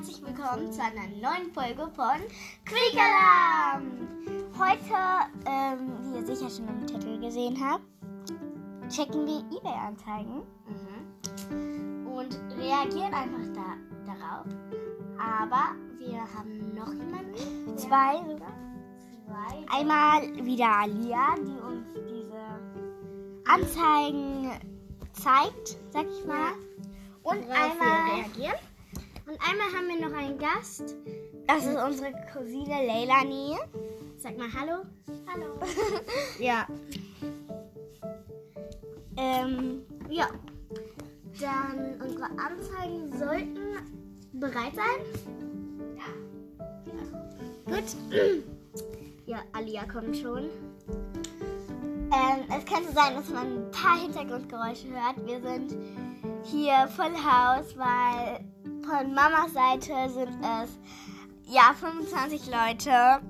herzlich willkommen zu einer neuen Folge von Quick Alarm. Heute, ähm, wie ihr sicher schon im Titel gesehen habt, checken wir eBay-Anzeigen und reagieren einfach da, darauf. Aber wir haben noch jemanden. Zwei sogar. Zwei. Einmal wieder Alia, die uns diese Anzeigen zeigt, sag ich mal. Und Worauf einmal. reagieren. Und einmal haben wir noch einen Gast. Das ist unsere Cousine Leilani. Sag mal Hallo. Hallo. Ja. ähm, ja. Dann unsere Anzeigen sollten bereit sein. Ja. Gut. ja, Alia kommt schon. Ähm, es könnte sein, dass man ein paar Hintergrundgeräusche hört. Wir sind hier Full House, weil von Mamas Seite sind es ja 25 Leute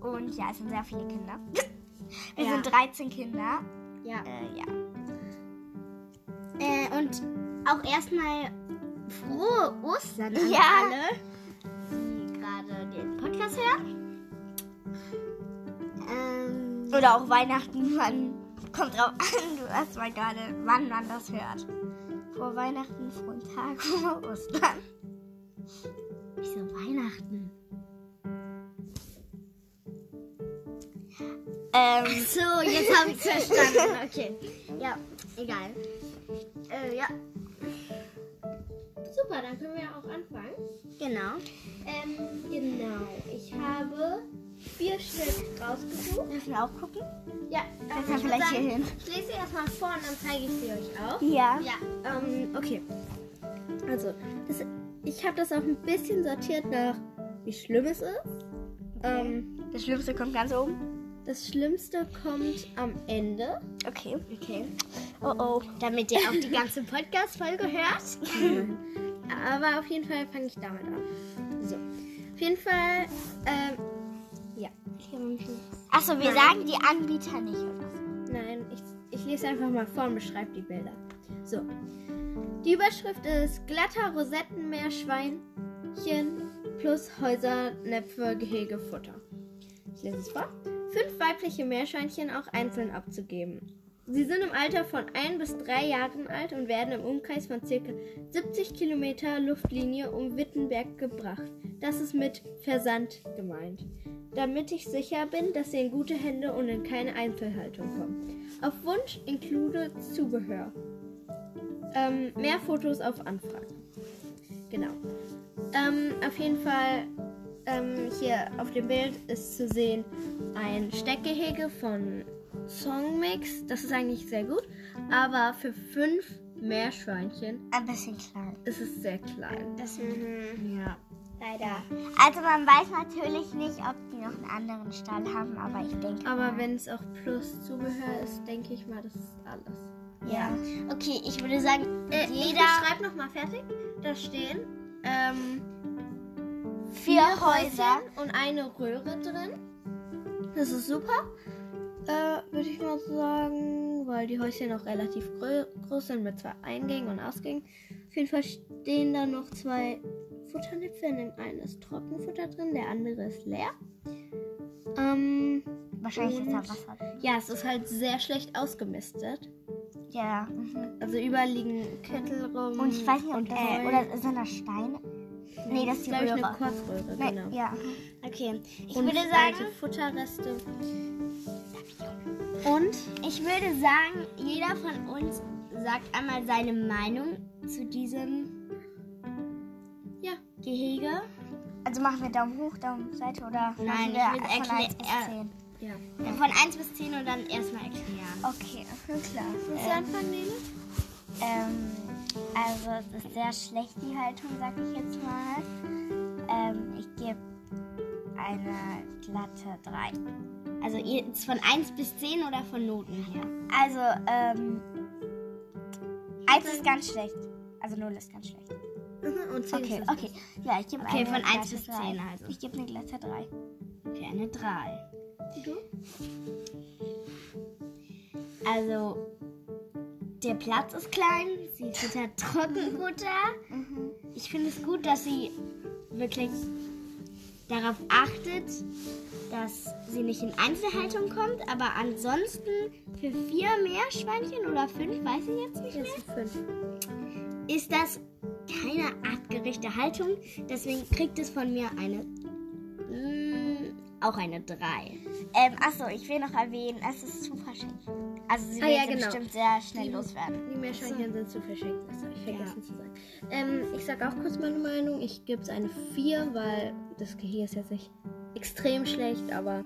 und ja, es sind sehr viele Kinder. Wir Ja. sind 13 Kinder. Ja. Äh, ja. Äh, und auch erstmal frohe Ostern an Ja. alle, die gerade den Podcast hören. Ähm, Oder auch Weihnachten, wann kommt drauf an, du hast mal gerade, wann man das hört. Vor Weihnachten, frohen Tag, vor Ostern. Wieso Weihnachten? Ähm, So, jetzt habe ich verstanden. okay. Ja, egal. Äh, ja, Super, dann können wir auch anfangen. genau. Ähm, genau. Ich habe vier Stück rausgesucht. Dürfen wir auch gucken? Ja, Kannst ähm, würd vielleicht hier hin? Ich lese erstmal vor und dann zeige ich sie euch auch. Ja. Ja, ähm, okay. Also, das, ich habe das auch ein bisschen sortiert nach, wie schlimm es ist. Ähm, Das Schlimmste kommt ganz oben. das Schlimmste kommt am Ende. Okay. Okay. Oh oh. Damit ihr auch die ganze Podcast-Folge hört. Aber auf jeden Fall fange ich damit an. So. Auf jeden Fall, ähm. Achso, wir Nein. sagen die Anbieter nicht, oder? Nein, ich, ich lese einfach mal vor und beschreibe die Bilder. So. Die Überschrift ist glatter Rosettenmeerschweinchen plus Häusernäpfe, Gehege, Futter. Ich lese es vor. Fünf weibliche Meerschweinchen auch einzeln abzugeben. Sie sind im Alter von 1 bis 3 Jahren alt und werden im Umkreis von ca. 70 Kilometer Luftlinie um Wittenberg gebracht. Das ist mit Versand gemeint. Damit ich sicher bin, dass sie in gute Hände und in keine Einzelhaltung kommen. Auf Wunsch include Zubehör. Ähm, mehr Fotos auf Anfrage. Genau. Ähm, auf jeden Fall ähm, hier auf dem Bild ist zu sehen ein Steckgehege von Songmix. Das ist eigentlich sehr gut. Aber für fünf Meerschweinchen Ein bisschen klein. ist es sehr klein. Das, Ja. Leider. Also man weiß natürlich nicht, ob die noch einen anderen Stall haben, aber ich denke. Aber wenn es auch plus Zubehör ist, denke ich mal, das ist alles. Ja. Okay, ich würde sagen, Äh, ich jeder schreib noch mal fertig. Da stehen ähm, vier Häuser. und eine Röhre drin. Das ist super. Äh, würde ich mal sagen, weil die Häuschen auch relativ groß sind mit zwei Eingängen und Ausgängen. Auf jeden Fall stehen da noch zwei Futternäpfe. In dem einen ist Trockenfutter drin, der andere ist leer. Ähm, Wahrscheinlich ist da Und- Wasser drin. ja, es ist halt sehr schlecht ausgemistet. Ja. Mhm. Also überall liegen Kettel rum. Und ich weiß nicht, ob, und äh, oder sind das Steine? Nee, das ist die glaube ich, Röhre. eine Korbröhre, Nee, genau. Ja. Okay. Ich und würde sagen, Futterreste. Und ich würde sagen, jeder von uns sagt einmal seine Meinung zu diesem Ja. Gehege. Also machen wir Daumen hoch, Daumen Seite oder Nein, machen ich wir will von erklä- 1 bis er- 10? Ja. Ja, Von 1 bis 10 und dann erstmal erklären. Okay, klar. Willst du Ähm, anfangen, Nele? Ähm, also es ist sehr schlecht die Haltung, sag ich jetzt mal. Ähm, ich gebe eine glatte 3. Also ihr- ist von 1 bis 10 oder von Noten her? Also, ähm, 1 ist ganz schlecht. Also 0 ist ganz schlecht. Und 10 Okay, ist okay. Ja, ich gebe Okay, eine von eins glatte bis 3. 10 also. Ich gebe eine glatte 3. Okay, eine 3. Du? Also, der Platz ist klein, sie füttert Trockenfutter. Ich finde es gut, dass sie wirklich darauf achtet, dass sie nicht in Einzelhaltung kommt. Aber ansonsten für vier Meerschweinchen oder fünf, weiß ich jetzt nicht mehr, Jetzt sind fünf. ist das keine artgerechte Haltung. Deswegen kriegt es von mir eine. mm, auch eine 3. Ähm, achso, ich will noch erwähnen, es ist zu verschenkt. Also sie Ah, wird ja, genau. bestimmt sehr schnell loswerden. Die Meerschweinchen sind zu verschenkt, das habe ich vergessen zu sagen. Ähm, ich sage auch kurz meine Meinung. Ich gebe es eine 4, weil das Gehege ist jetzt nicht extrem schlecht, aber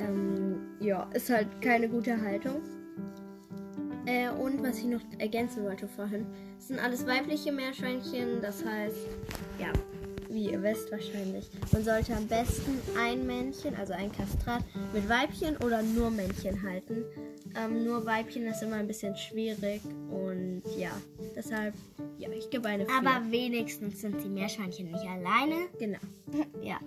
ähm, ja, ist halt keine gute Haltung. Äh, und was ich noch ergänzen wollte vorhin, sind alles weibliche Meerschweinchen, das heißt, ja, wie ihr wisst wahrscheinlich, man sollte am besten ein Männchen, also ein Kastrat, mit Weibchen oder nur Männchen halten. Ähm, nur Weibchen ist immer ein bisschen schwierig und ja, deshalb, ja, ich gebe eine 4. Aber wenigstens sind die Meerschweinchen nicht alleine. genau. Ja.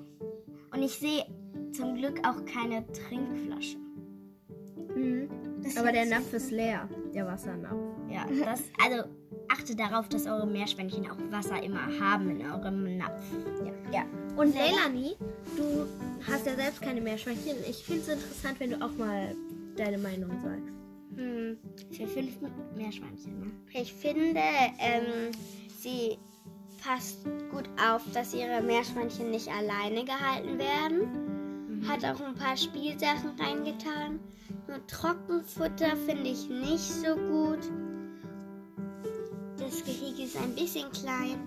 Und ich sehe zum Glück auch keine Trinkflasche. Mhm. Aber der Napf ist leer, der Wassernapf. Ja, das, also achtet darauf, dass eure Meerschweinchen auch Wasser immer haben in eurem Napf. Ja. ja. Und Leilani, du hast ja selbst keine Meerschweinchen. Ich finde es interessant, wenn du auch mal deine Meinung sagst. Hm, für fünf Meerschweinchen, ne? Ich finde, ähm, sie passt gut auf, dass ihre Meerschweinchen nicht alleine gehalten werden. Hat auch ein paar Spielsachen reingetan. Nur Trockenfutter finde ich nicht so gut. Das Gehege ist ein bisschen klein,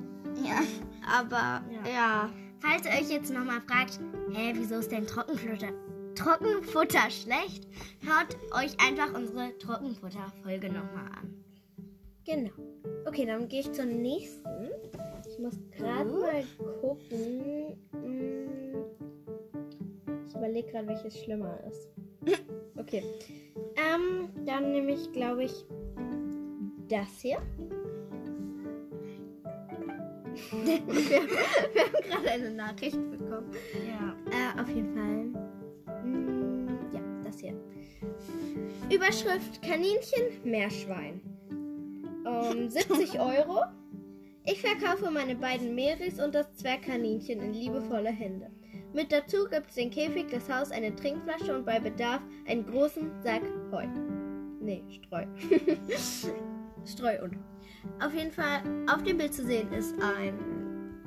Ja. aber ja. Falls ihr euch jetzt nochmal fragt, hä, wieso ist denn Trockenfutter, Trockenfutter schlecht? Hört euch einfach unsere Trockenfutter-Folge nochmal an. Genau. Okay, dann gehe ich zur nächsten. Ich muss gerade mal gucken. Hm, Ich überlege gerade, welches schlimmer ist. Okay. Ähm, dann nehme ich, glaube ich, das hier. Wir, wir haben gerade eine Nachricht bekommen. Ja. Äh, auf jeden Fall. Mm, ja, das hier. Überschrift Kaninchen, Meerschwein. Um, 70 Euro. Ich verkaufe meine beiden Meris und das Zwergkaninchen in liebevolle Hände. Mit dazu gibt es den Käfig, das Haus, eine Trinkflasche und bei Bedarf einen großen Sack Heu. Nee, Streu. Streu und. Auf jeden Fall, auf dem Bild zu sehen ist ein,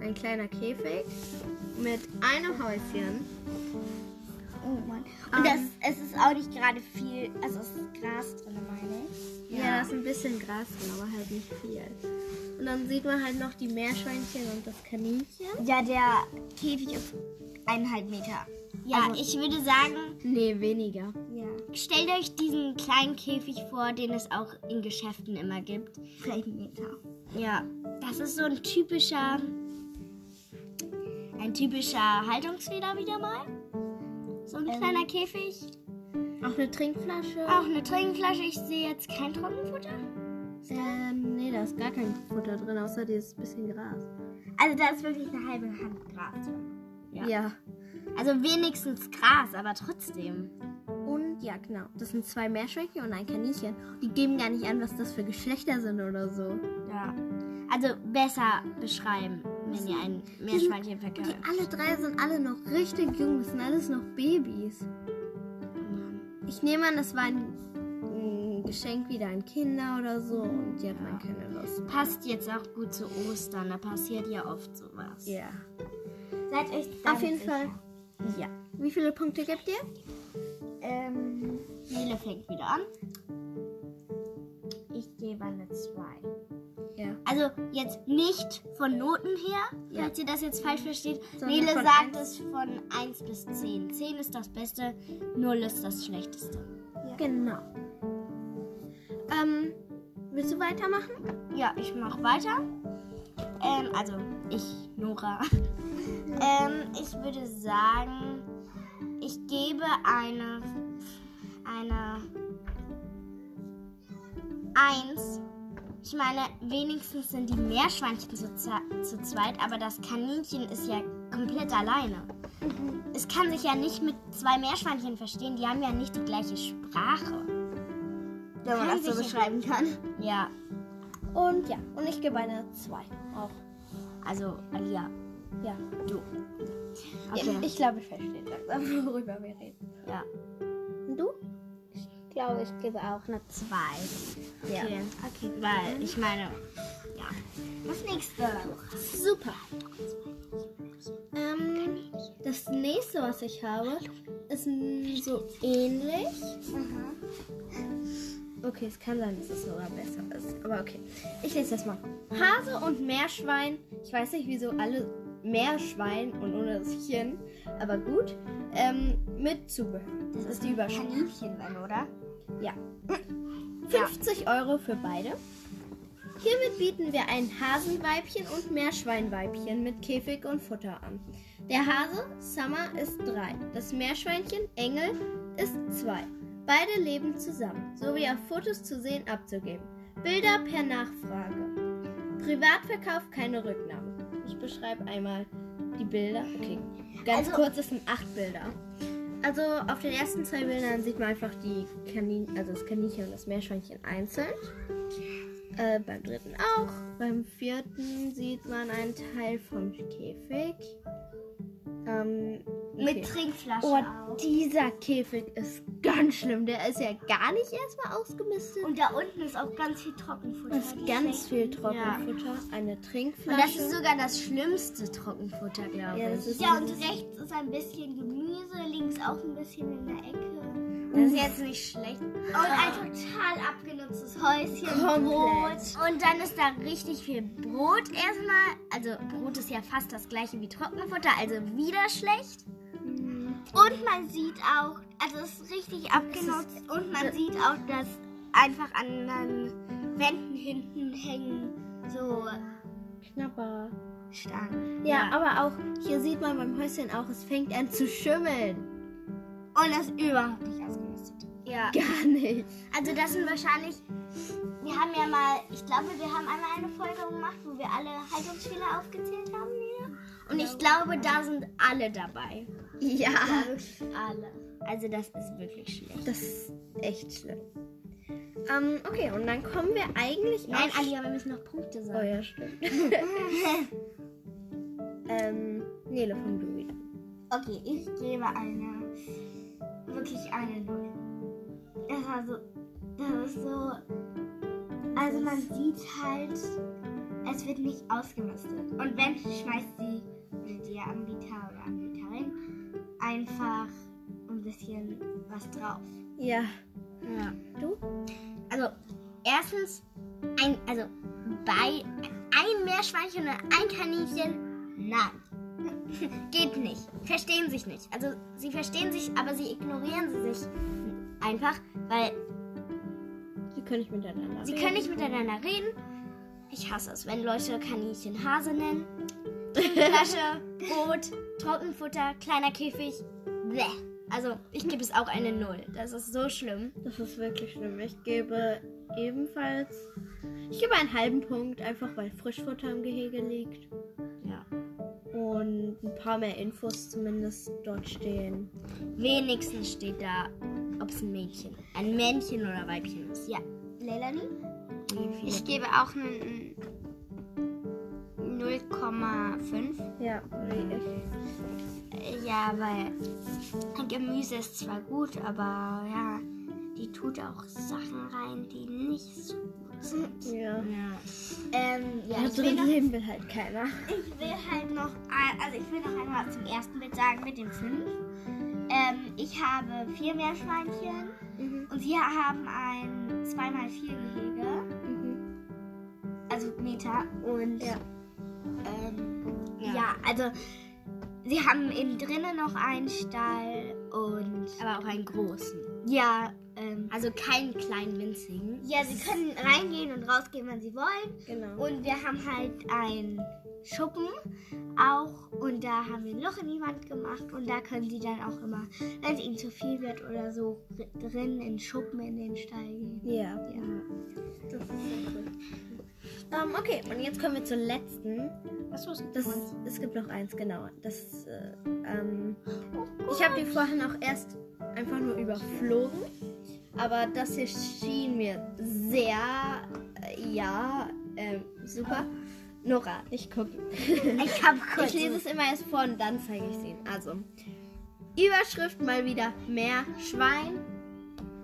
ein kleiner Käfig mit einem Häuschen. Oh Mann. Und das, es ist auch nicht gerade viel, also es ist Gras drin, meine ich. Ja. da ist ein bisschen Gras drin, aber halt nicht viel. Und dann sieht man halt noch die Meerschweinchen und das Kaninchen. Ja, der Käfig ist eineinhalb Meter. Ja, Also- ich würde sagen, Nee, weniger. ja. stellt euch diesen kleinen Käfig vor, den es auch in Geschäften immer gibt. Vielleicht einen Meter. Ja, das ist so ein typischer, ein typischer Haltungsfehler wieder mal. So ein kleiner Käfig. Auch eine Trinkflasche. Auch eine Trinkflasche. Ich sehe jetzt kein Trockenfutter. Ähm, nee, da ist gar kein Futter drin, außer dieses bisschen Gras. Also da ist wirklich eine halbe Hand Gras drin. Ja. Ja. Also wenigstens Gras, aber trotzdem. Und ja, genau. Das sind zwei Meerschweinchen und ein Kaninchen. Die geben gar nicht an, was das für Geschlechter sind oder so. Ja. Also besser beschreiben, wenn ihr ein Meerschweinchen Die verkauft. alle drei sind alle noch richtig jung. Das sind alles noch Babys. Ich nehme an, das war ein, ein Geschenk wieder an Kinder oder so und die hat man keine Lust. Passt jetzt auch gut zu Ostern, da passiert ja oft sowas. Ja. Seid euch Auf jeden Fall. Ja. Wie viele Punkte gibt ihr? Ähm, Nele fängt wieder an. Ich gebe eine 2. Ja. Also jetzt nicht von Noten her, Ja. falls ihr das jetzt falsch versteht. Sondern Nele sagt es von 1 bis 10. 10 ist das Beste, 0 ist das Schlechteste. Genau. Ähm, willst du weitermachen? Ja, ich mache weiter. Ähm, also ich, Nora. Ähm, ich würde sagen, ich gebe eine, eine 1. Ich meine, wenigstens sind die Meerschweinchen zu, zu zweit, aber das Kaninchen ist ja komplett alleine. Es kann sich ja nicht mit zwei Meerschweinchen verstehen, die haben ja nicht die gleiche Sprache. Wenn man das so beschreiben kann. Ja, Und ja, und ich gebe eine 2 auch. also, ja. Ja. Du. Ich, ich glaube, ich verstehe langsam, worüber wir reden. Ja. Und du? Ich glaube, ich gebe auch eine 2. Ja. Okay. okay. Weil ich meine, ja. Das nächste. Super. Ähm, das nächste, was ich habe, ist so ähnlich. Okay, es kann sein, dass es sogar besser ist. Aber okay. Ich lese das mal. Hase und Meerschwein. Ich weiß nicht, wieso alle Meerschwein und ohne das Chien. Aber gut. Ähm, mit Zubehör. Das ist die Überschrift. Kaninchen dann, oder? Ja. 50 Euro für beide. Hiermit bieten wir ein Hasenweibchen und Meerschweinweibchen mit Käfig und Futter an. Der Hase, Summer, ist 3. Das Meerschweinchen, Engel, ist 2. Beide leben zusammen, sowie auf Fotos zu sehen abzugeben. Bilder per Nachfrage. Privatverkauf, keine Rücknahme. Ich beschreibe einmal die Bilder. Okay, ganz Also- kurz, es sind acht Bilder. Also auf den ersten zwei Bildern sieht man einfach die Kanin also das Kaninchen und das Meerschweinchen einzeln. Äh, beim dritten auch. Beim vierten sieht man einen Teil vom Käfig. Ähm, Mit okay. Trinkflasche Oh, auch. dieser Käfig ist ganz schlimm. Der ist ja gar nicht erstmal ausgemistet. Und da unten ist auch ganz viel Trockenfutter. es ist ganz viel. Trockenfutter. Eine Und Trinkflasche. das ist sogar das schlimmste Trockenfutter, glaube Ja, das ich. ist ja, und rechts ist ein bisschen Gemüse, links auch ein bisschen in der Ecke. Das ist jetzt nicht schlecht. Und ein total abgenutztes Häuschen, Komplett. Brot. Und dann ist da richtig viel Brot erstmal. Also Brot ist ja fast das gleiche wie Trockenfutter, also wieder schlecht. Und man sieht auch, also es ist richtig abgenutzt. Und man sieht auch, dass einfach an den Wänden hinten hängen so Knapper. Stangen. Ja, aber auch hier sieht man beim Häuschen auch, es fängt an zu schimmeln. Und das ist überhaupt nicht ausgemistet. Ja. Gar nicht. Also das sind wahrscheinlich. Wir haben ja mal, ich glaube, wir haben einmal eine Folge gemacht, wo wir alle Haltungsfehler aufgezählt haben, Nina. Und ich glaube, da sind alle dabei. Ja. Alle. Also das ist wirklich schlecht. Das ist echt schlimm. Ähm, okay, und dann kommen wir eigentlich Nein. Alia, wir müssen noch Punkte Oh sagen. ja, stimmt. ähm, Nele, fang du wieder. Okay, ich gebe eine. Wirklich eine Null. Das war so. Das ist so. Also man sieht halt, es wird nicht ausgemistet. Und wenn, schmeißt die oder der Anbieter oder Anbieterin einfach ein bisschen was drauf. Ja. Ja. Du? Also, erstens, ein, also bei ein Meerschweinchen oder ein Kaninchen, nein. Geht nicht. Verstehen sich nicht. Also, sie verstehen sich, aber sie ignorieren sie sich einfach, weil Sie können nicht miteinander sie reden. können nicht miteinander reden. Ich hasse es, wenn Leute Kaninchen Hase nennen. Flasche, Brot, Trockenfutter, kleiner Käfig. Bäh. Also, ich gebe es auch eine Null. Das ist so schlimm. Das ist wirklich schlimm. Ich gebe ebenfalls... Ich gebe einen halben Punkt, einfach weil Frischfutter im Gehege liegt. Ja. Und ein paar mehr Infos zumindest dort stehen. Wenigstens steht da, ob es ein Mädchen, ein Männchen oder Weibchen ist. Ja. Leilani? Ich gebe auch einen 0,5. Ja. Ja, weil Gemüse ist zwar gut, aber ja, die tut auch Sachen rein, die nicht so gut sind. Ja. Ja. Ähm, ja, Da ich will, noch, will halt keiner. ich will halt noch, ein- also ich will noch einmal zum ersten Bild sagen mit den fünf. Ähm, ich habe vier Meerschweinchen Mhm. und sie haben ein 2x4 Gehege, Mhm. also Meter und Ja. Ähm, ja. also sie haben innen drinnen noch einen Stall und Aber auch einen großen. ja, ähm, Also keinen kleinen winzigen. ja, sie können reingehen und rausgehen, wenn sie wollen. Genau. Und wir haben halt einen Schuppen auch und da haben wir ein Loch in die Wand gemacht und da können sie dann auch immer, wenn es ihnen zu viel wird oder so, drin in den Schuppen in den Stall gehen. Ja. Ja. Das ist sehr cool. Ähm, okay, und jetzt kommen wir zur letzten. Achso, es Das, es gibt noch eins, genau. Das, äh, ähm, ich habe die vorhin auch erst einfach nur überflogen. Aber das hier schien mir sehr, äh, ja, ähm, super. Nora, nicht gucken. Ich habe kurz. Ich lese es immer erst vor und dann zeige ich es Ihnen. Also, Überschrift mal wieder mehr Schwein.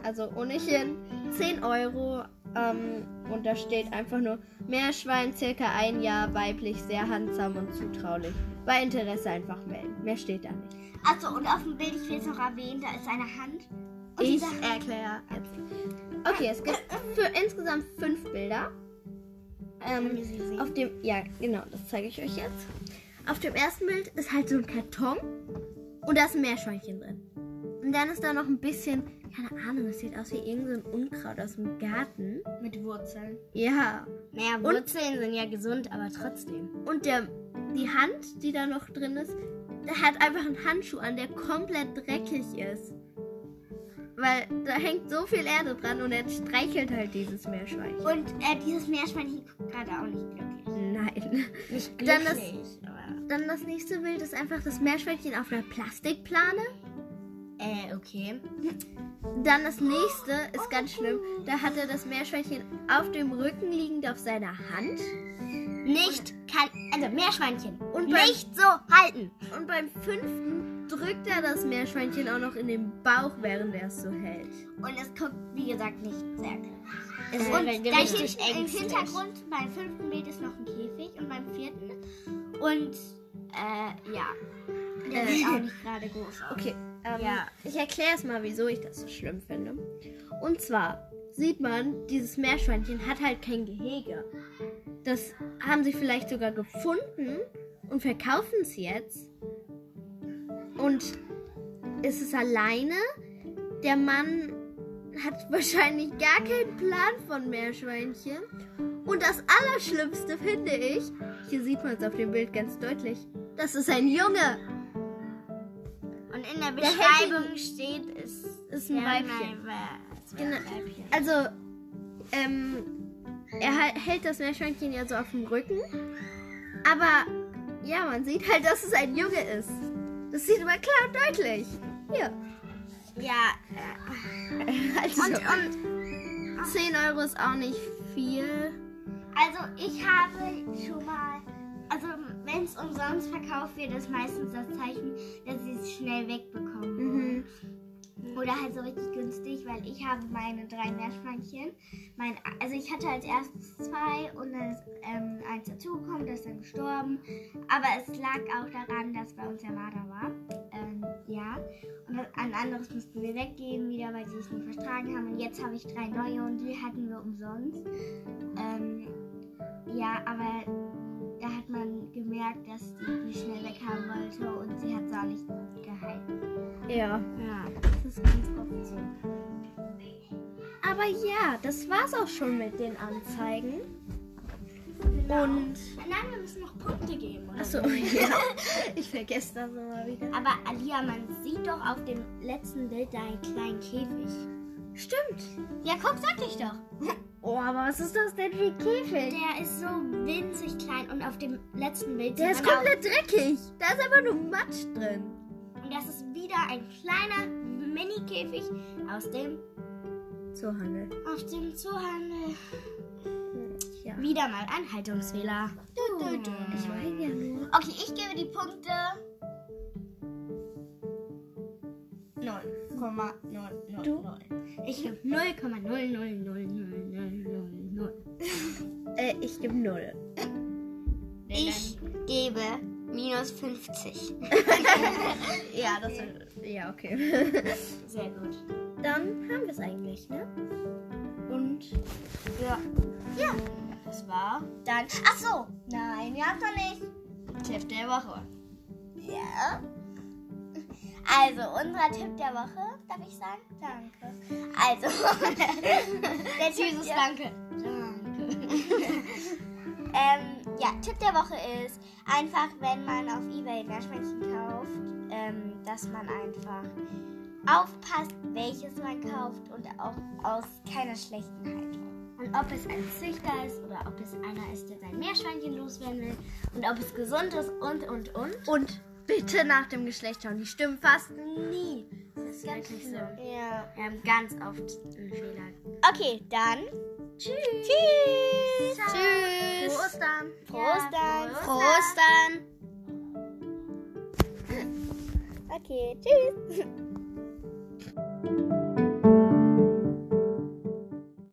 Also ohnehin 10 Euro. Ähm, und da steht einfach nur Meerschwein, circa ein Jahr, weiblich, sehr handsam und zutraulich. Bei Interesse einfach melden. Mehr steht da nicht. Achso, und auf dem Bild, ich will es noch erwähnen, da ist eine Hand. Und Ich erkläre jetzt. Okay, es gibt für insgesamt fünf Bilder. Ähm, auf dem, ja, genau, das zeige ich euch jetzt. Auf dem ersten Bild ist halt so ein Karton und da ist ein Meerschweinchen drin. Und dann ist da noch ein bisschen, keine Ahnung, das sieht aus wie irgendein Unkraut aus dem Garten. mit Wurzeln. Ja. Naja, Und- Wurzeln sind ja gesund, aber trotzdem. Und der, die Hand, die da noch drin ist, der hat einfach einen Handschuh an, der komplett dreckig ist. Weil da hängt so viel Erde dran und er streichelt halt dieses Meerschweinchen. Und äh, dieses Meerschweinchen guckt gerade auch nicht glücklich. Nein. Nicht Dann das- aber... Dann das nächste Bild ist einfach das Meerschweinchen auf einer Plastikplane. Äh, okay. Dann das nächste ist ganz schlimm. Da hat er das Meerschweinchen auf dem Rücken liegend auf seiner Hand. Nicht, kann, also Meerschweinchen. Und Und beim- nicht so halten. Und beim fünften drückt er das Meerschweinchen auch noch in den Bauch, während er es so hält. Und es guckt, wie gesagt, nicht sehr glücklich. Es Und wäre da richtig steht im. Hintergrund, beim fünften Bild ist noch ein Käfig und beim vierten. Und, äh, ja. Der sieht auch nicht gerade groß aus. Okay, ähm, Ja. ich erkläre es mal, wieso ich das so schlimm finde. Und zwar sieht man, dieses Meerschweinchen hat halt kein Gehege. Das haben sie vielleicht sogar gefunden und verkaufen es jetzt. Und ist es alleine? Der Mann hat wahrscheinlich gar keinen Plan von Meerschweinchen. Und das Allerschlimmste finde ich, hier sieht man es auf dem Bild ganz deutlich, das ist ein Junge. Und in der Der Beschreibung steht, es ist ein Weibchen. Genau. Also, ähm, er hält das Meerschweinchen ja so auf dem Rücken. Aber, ja, man sieht halt, dass es ein Junge ist. Das sieht man klar und deutlich. Hier. Ja, äh, Also, und, und 10 Euro ist auch nicht viel. Also ich habe schon mal, also wenn es umsonst verkauft wird, ist meistens das Zeichen, dass sie es schnell wegbekommen. Mhm. Oder halt so richtig günstig, weil ich habe meine drei Meerschweinchen. Mein, also ich hatte als erstes zwei und dann ist ähm, eins dazugekommen, das ist dann gestorben. Aber es lag auch daran, dass bei uns der Marder war. Ähm, ja. Und ein anderes mussten wir weggeben wieder, weil sie es nicht vertragen haben. Und jetzt habe ich drei neue und die hatten wir umsonst. Ähm, ja, aber da hat man gemerkt, dass die die schnell weghaben wollte und sie hat es auch nicht gehalten. Ja, Ja. das ist ganz oft so. Aber ja, das war's auch schon mit den Anzeigen. Und. Nein, wir müssen noch Punkte geben, oder? Achso, ja. Ich vergesse das immer wieder. Aber Alia, man sieht doch auf dem letzten Bild da einen kleinen Käfig. Stimmt. Ja, guck, sag ich doch. Oh, aber was ist das denn für ein Käfig? Der ist so winzig klein und auf dem letzten Bild Der ist komplett dreckig. Da ist einfach nur Matsch drin. Wieder ein kleiner Mini-Käfig aus dem, Zoohandel. auf dem Zoohandel. Ja. Wieder mal ein Haltungsfehler. Du, du, du. Ich meine ja nur. Okay, ich gebe die Punkte 0,000. Ich gebe 0,0000000. Äh, ich gebe null. Ich gebe minus 50. Ja, das ist. Ja, okay. Sehr gut. Dann haben wir es eigentlich, ne? Und. Ja. Ja. Das war dann. Ach so. Nein, wir haben noch nicht. Tipp der Woche. Ja. Also, unser Tipp der Woche, darf ich sagen? Danke. Also, der Süßes Danke. Danke. ähm, ja, Tipp der Woche ist einfach, wenn man auf Ebay Meerschweinchen kauft, ähm, dass man einfach aufpasst, welches man kauft und auch aus keiner schlechten Haltung. Und ob es ein Züchter ist oder ob es einer ist, der sein Meerschweinchen loswerden will und ob es gesund ist und, und, und. Und bitte nach dem Geschlecht schauen. Die stimmen fast nie. Das ist Ganz wirklich so. Ja. Wir haben ganz oft einen Fehler. Okay, dann. Tschüss. Tschüss. Ciao. Tschüss. Frohe Ostern. Frohe Ostern. Ja, Frohe Ostern. Okay, tschüss.